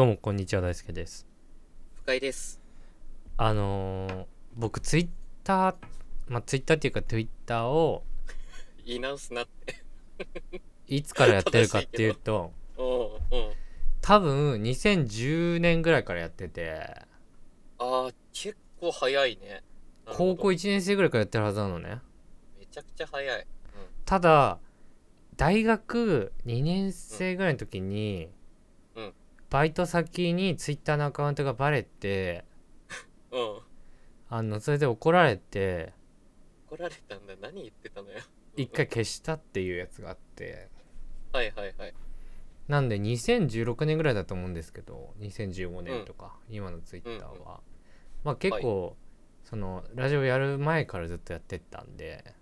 どうもこんにちは大輔です。深井です。あのー、僕ツイッターまあツイッターっていうかツイッターを 言い直すなって。いつからやってるかっていうと多分2010年ぐらいからやっててあー結構早いね。なるほど。高校1年生ぐらいからやってるはずなのね。めちゃくちゃ早い。ただ大学2年生ぐらいの時に、うんバイト先にツイッターのアカウントがバレてうん。うんあのそれで怒られて怒られたんだ。何言ってたのよ。一回消したっていうやつがあって。はいはいはい。なんで2016年ぐらいだと思うんですけど2015年とか、今のツイッターは、うんまあ結構、そのラジオやる前からずっとやってったんで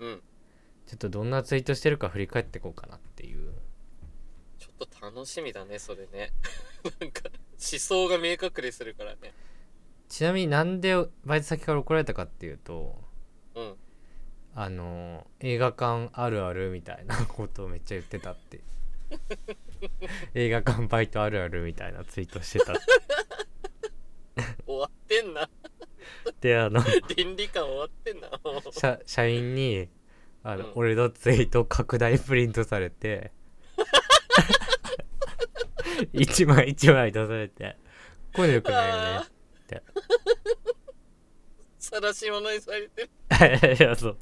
うん。ちょっとどんなツイートしてるか振り返っていこうかなっていうちょっと楽しみだねそれね。なんか思想が明確にするからね。ちなみになんでバイト先から怒られたかっていうとうん。あの映画館あるあるみたいなことをめっちゃ言ってたって。映画館バイトあるあるみたいなツイートしてたって。終わってんな。であの倫理観終わってんな。社社員にあの、うん。俺のツイート拡大プリントされて 一枚一枚出されて。こういうのよくないよねって。晒し者にされてる。いやそう。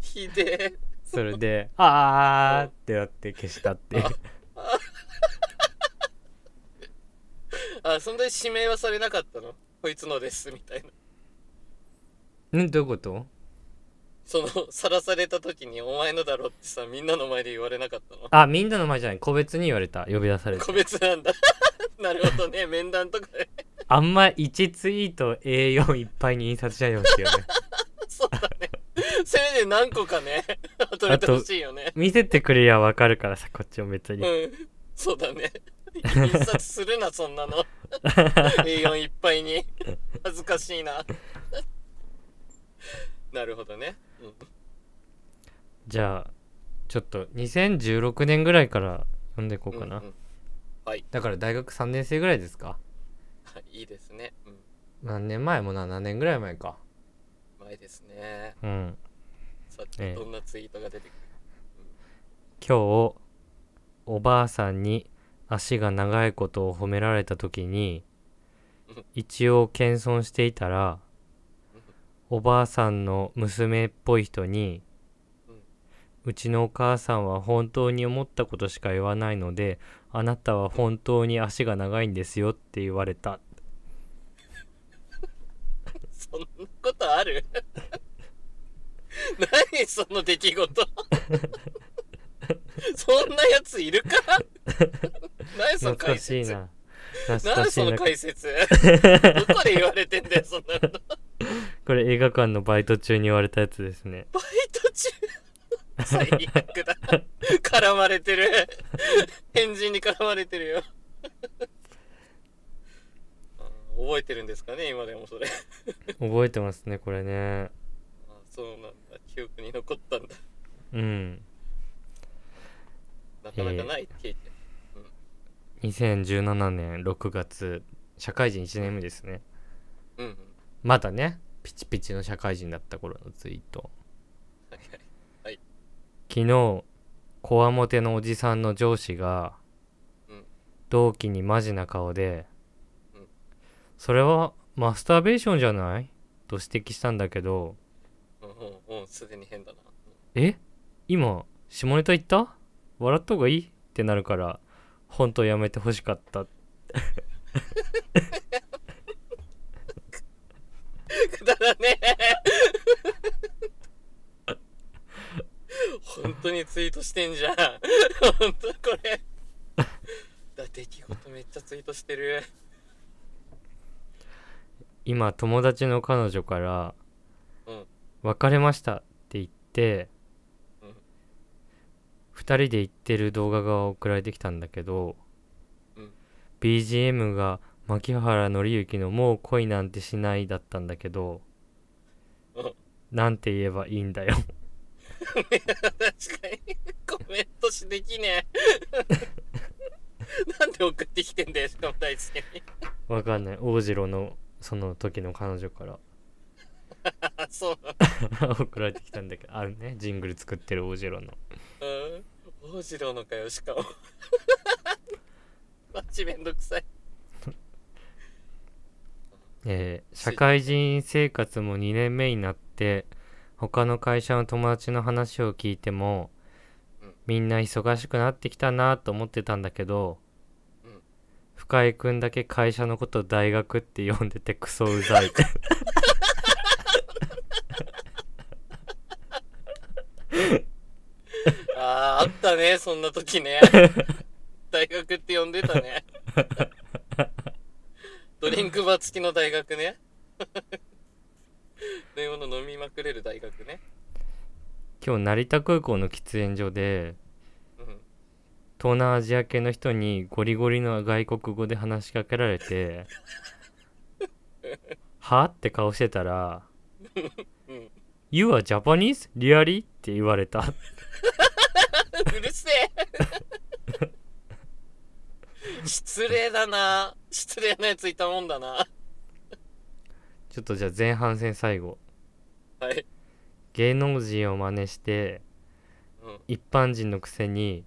ひでえ。それで「あー」ってなって消したっていう。あそんなに指名はされなかったの？こいつのですみたいな。ん？どういうこと？そのさらされた時にお前のだろってさみんなの前で言われなかったの？あみんなの前じゃない。個別に言われた。呼び出されて。個別なんだ。なるほどね。面談とかで。あんま1ツイート A4 いっぱいに印刷しないでほしいよね。そうだね。せめて何個かね取れてほしいよね。見せてくれりゃわかるからさこっちも別に。うん。そうだね。印刷するなそんなの。A4 いっぱいに。恥ずかしいななるほどね、うん、じゃあちょっと2016年ぐらいから読んでいこうかな、うんうん。はい。だから大学3年生ぐらいですか？はいいいですね、うん、何年前？もう7年ぐらい前か。前ですね。うん。さええ。てどんなツイートが出てくる、今日おばあさんに足が長いことを褒められた時にうん。一応謙遜していたらおばあさんの娘っぽい人にうちのお母さんは本当に思ったことしか言わないのであなたは本当に足が長いんですよって言われた。そんなことある？何その出来事？そんなやついるか？何その懐か解説しいな。懐かしいな。解説？どこで言われてんだよそんなこと これ映画館のバイト中に言われたやつですね。バイト中？最悪だ。絡まれてる。変人に絡まれてるよ。あ覚えてるんですかね？今でもそれ。覚えてますねこれね。あそうなんだ。記憶に残ったんだ。うん。なかなかない経験、2017年6月社会人1年目ですね。うんうんまだねピチピチの社会人だった頃のツイート。はい。はい。昨日こわもてのおじさんの上司がうん。同期にマジな顔でうん「それはマスターベーションじゃない?」と指摘したんだけど。うんうんうんすでに変だな「え？今下ネタ言った？笑った方がいい?」ってなるから本当やめてほしかった くだらね。え本当にツイートしてんじゃん。本当これ。だ出来事めっちゃツイートしてる。今友達の彼女からうん「別れました」って言ってうん。2人で行ってる動画が送られてきたんだけど、うん。BGM が牧原紀之の「もう恋なんてしない」だったんだけどうん。なんて言えばいいんだよ。確かに。コメントしできねえ。送ってきてんだよしかも大輔に。わかんない。大次郎のその時の彼女から。あ そう。送られてきたんだけど。あるね。ジングル作ってる大次郎の。うん。大次郎のかよしかも。マジめんどくさいえー社会人生活も2年目になって他の会社の友達の話を聞いても、うん。みんな忙しくなってきたなと思ってたんだけど、うん。深井くんだけ会社のこと大学って呼んでてクソうざい あーあったねそんな時ね。大学って呼んでたねバー付きの大学ね。飲み物飲みまくれる大学ね。今日成田空港の喫煙所でうん。東南アジア系の人にゴリゴリの外国語で話しかけられて はって顔してたらうん。You are Japanese? Really? って言われた。うるせえ失礼だな。失礼なやついたもんだな。ちょっとじゃあ前半戦最後。はい、芸能人を真似してうん、一般人のくせに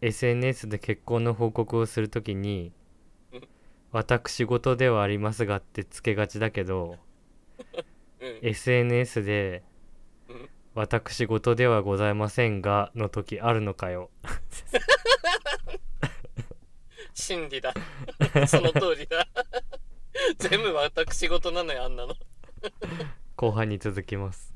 SNS で結婚の報告をするときにうん「私事ではありますが」ってつけがちだけどうん。SNS でうん「私事ではございませんが」の時あるのかよ 真理だ。その通りだ。全部私事なのよあんなの。後半に続きます。